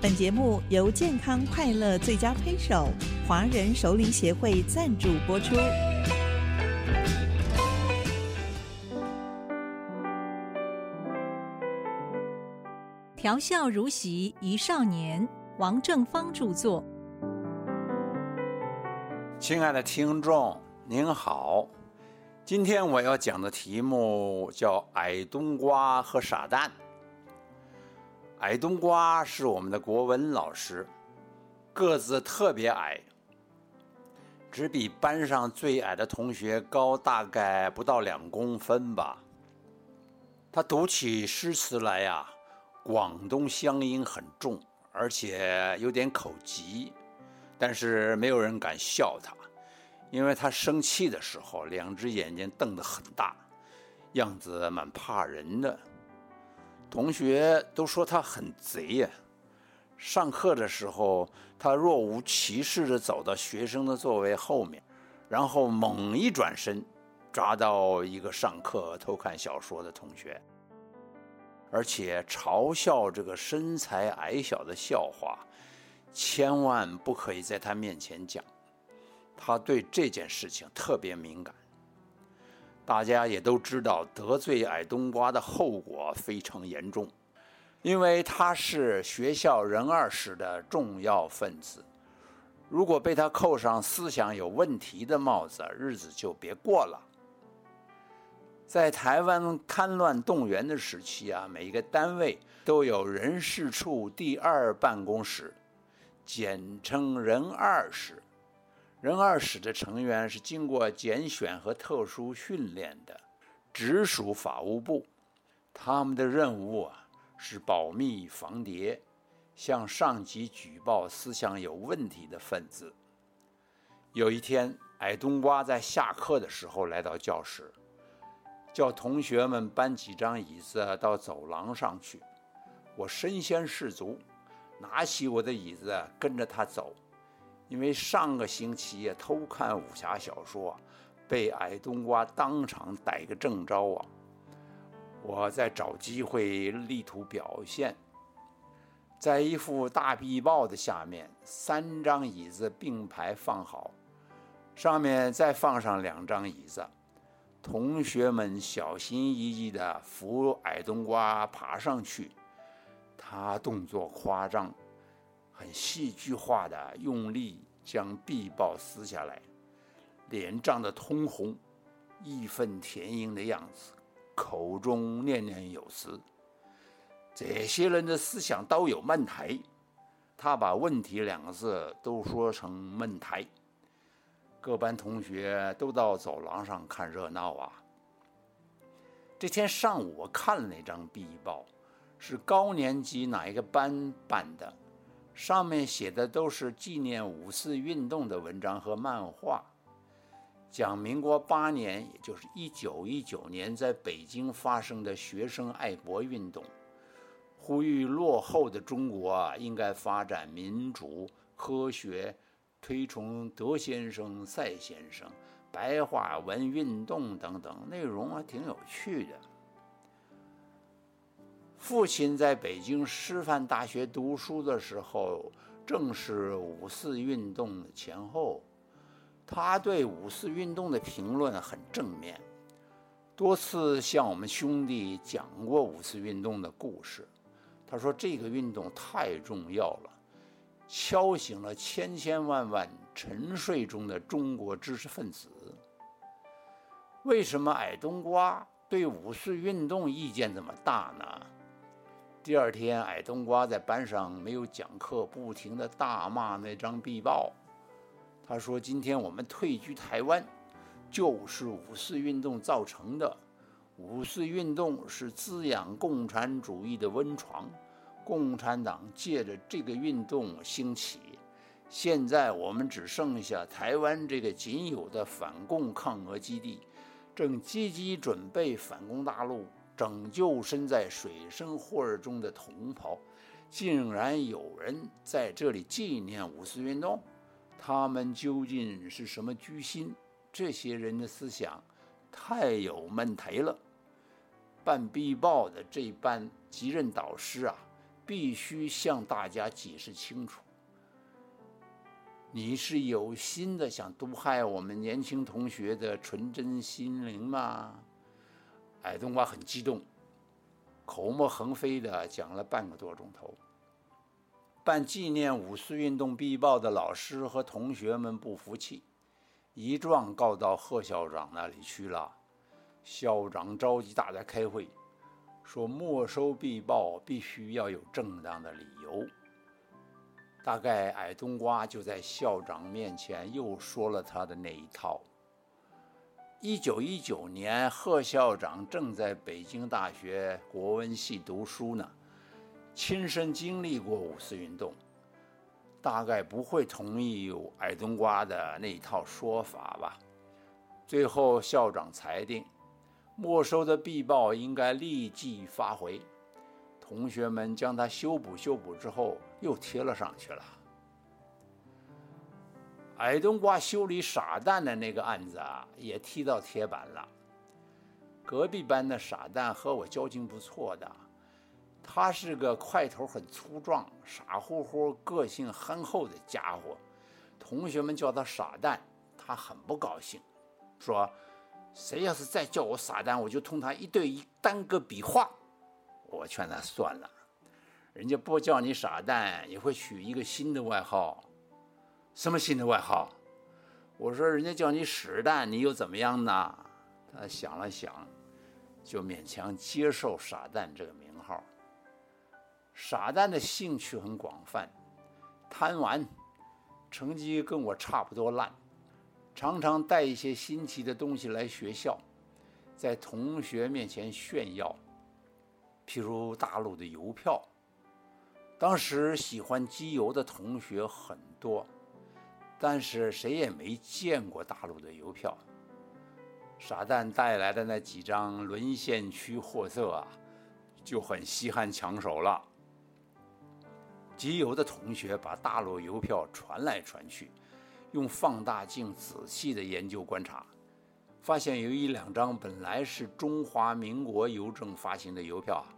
本节目由健康快乐最佳推手华人首领协会赞助播出。调笑如席一少年，王正芳著作。亲爱的听众，您好，今天我要讲的题目叫“矮冬瓜和傻蛋”。矮冬瓜是我们的国文老师，个子特别矮，只比班上最矮的同学高大概不到两公分吧。他读起诗词来呀，广东乡音很重，而且有点口疾，但是没有人敢笑他，因为他生气的时候，两只眼睛瞪得很大，样子蛮怕人的。同学都说他很贼呀。上课的时候，他若无其事地走到学生的座位后面，然后猛一转身，抓到一个上课偷看小说的同学，而且嘲笑这个身材矮小的笑话，千万不可以在他面前讲。他对这件事情特别敏感。大家也都知道，得罪矮冬瓜的后果非常严重，因为他是学校人二室的重要分子。如果被他扣上思想有问题的帽子，日子就别过了。在台湾戡乱动员的时期啊，每一个单位都有人事处第二办公室，简称人二室。人二室的成员是经过拣选和特殊训练的，直属法务部。他们的任务啊是保密防谍，向上级举报思想有问题的分子。有一天，矮冬瓜在下课的时候来到教室，叫同学们搬几张椅子到走廊上去。我身先士卒，拿起我的椅子跟着他走。因为上个星期偷看武侠小说，被矮冬瓜当场逮个正着啊！我在找机会力图表现。在一副大壁报的下面，三张椅子并排放好，上面再放上两张椅子，同学们小心翼翼地扶矮冬瓜爬上去，他动作夸张。很戏剧化的用力将壁报撕下来，脸涨得通红，义愤填膺的样子，口中念念有词。这些人的思想都有问题，他把“问题”两个字都说成“闷台”。各班同学都到走廊上看热闹啊。这天上午我看了那张壁报，是高年级哪一个班办的？上面写的都是纪念五四运动的文章和漫画，讲民国八年，也就是一九一九年，在北京发生的学生爱国运动，呼吁落后的中国啊应该发展民主、科学，推崇德先生、赛先生、白话文运动等等，内容啊挺有趣的。父亲在北京师范大学读书的时候，正是五四运动的前后。他对五四运动的评论很正面，多次向我们兄弟讲过五四运动的故事。他说：“这个运动太重要了，敲醒了千千万万沉睡中的中国知识分子。”为什么矮冬瓜对五四运动意见这么大呢？第二天，矮冬瓜在班上没有讲课，不停地大骂那张壁报。他说：“今天我们退居台湾，就是五四运动造成的。五四运动是滋养共产主义的温床，共产党借着这个运动兴起。现在我们只剩下台湾这个仅有的反共抗俄基地，正积极准备反攻大陆。”拯救身在水深火热中的同胞，竟然有人在这里纪念五四运动，他们究竟是什么居心？这些人的思想太有问题了。办壁报的这班即任导师啊，必须向大家解释清楚。你是有心的想毒害我们年轻同学的纯真心灵吗？矮冬瓜很激动，口沫横飞的讲了半个多钟头。办纪念五四运动必报的老师和同学们不服气，一状告到贺校长那里去了。校长召集大家开会，说没收必报必须要有正当的理由。大概矮冬瓜就在校长面前又说了他的那一套。一九一九年，贺校长正在北京大学国文系读书呢，亲身经历过五四运动，大概不会同意矮冬瓜的那一套说法吧。最后，校长裁定，没收的必报应该立即发回。同学们将它修补修补之后，又贴了上去了。矮冬瓜修理傻蛋的那个案子啊，也踢到铁板了。隔壁班的傻蛋和我交情不错的，他是个块头很粗壮、傻乎乎、个性憨厚的家伙。同学们叫他傻蛋，他很不高兴，说：“谁要是再叫我傻蛋，我就同他一对一单个比划。”我劝他算了，人家不叫你傻蛋，也会取一个新的外号。什么新的外号？我说人家叫你屎蛋，你又怎么样呢？他想了想，就勉强接受傻蛋这个名号。傻蛋的兴趣很广泛，贪玩，成绩跟我差不多烂，常常带一些新奇的东西来学校，在同学面前炫耀。譬如大陆的邮票，当时喜欢机邮的同学很多，但是谁也没见过大陆的邮票。傻蛋带来的那几张沦陷区货色啊，就很稀罕抢手了。集邮的同学把大陆邮票传来传去，用放大镜仔细的研究观察，发现有一两张本来是中华民国邮政发行的邮票啊。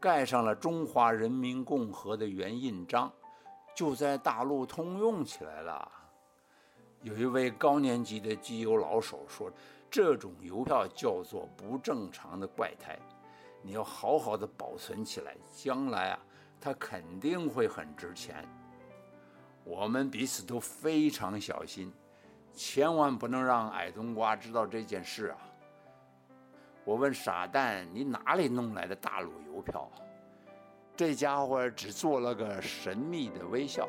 盖上了中华人民共和的原印章，就在大陆通用起来了。有一位高年级的机邮老手说：“这种邮票叫做不正常的怪胎，你要好好的保存起来，将来啊，它肯定会很值钱。”我们彼此都非常小心，千万不能让矮冬瓜知道这件事啊。我问傻蛋：“你哪里弄来的大陆邮票？”这家伙只做了个神秘的微笑。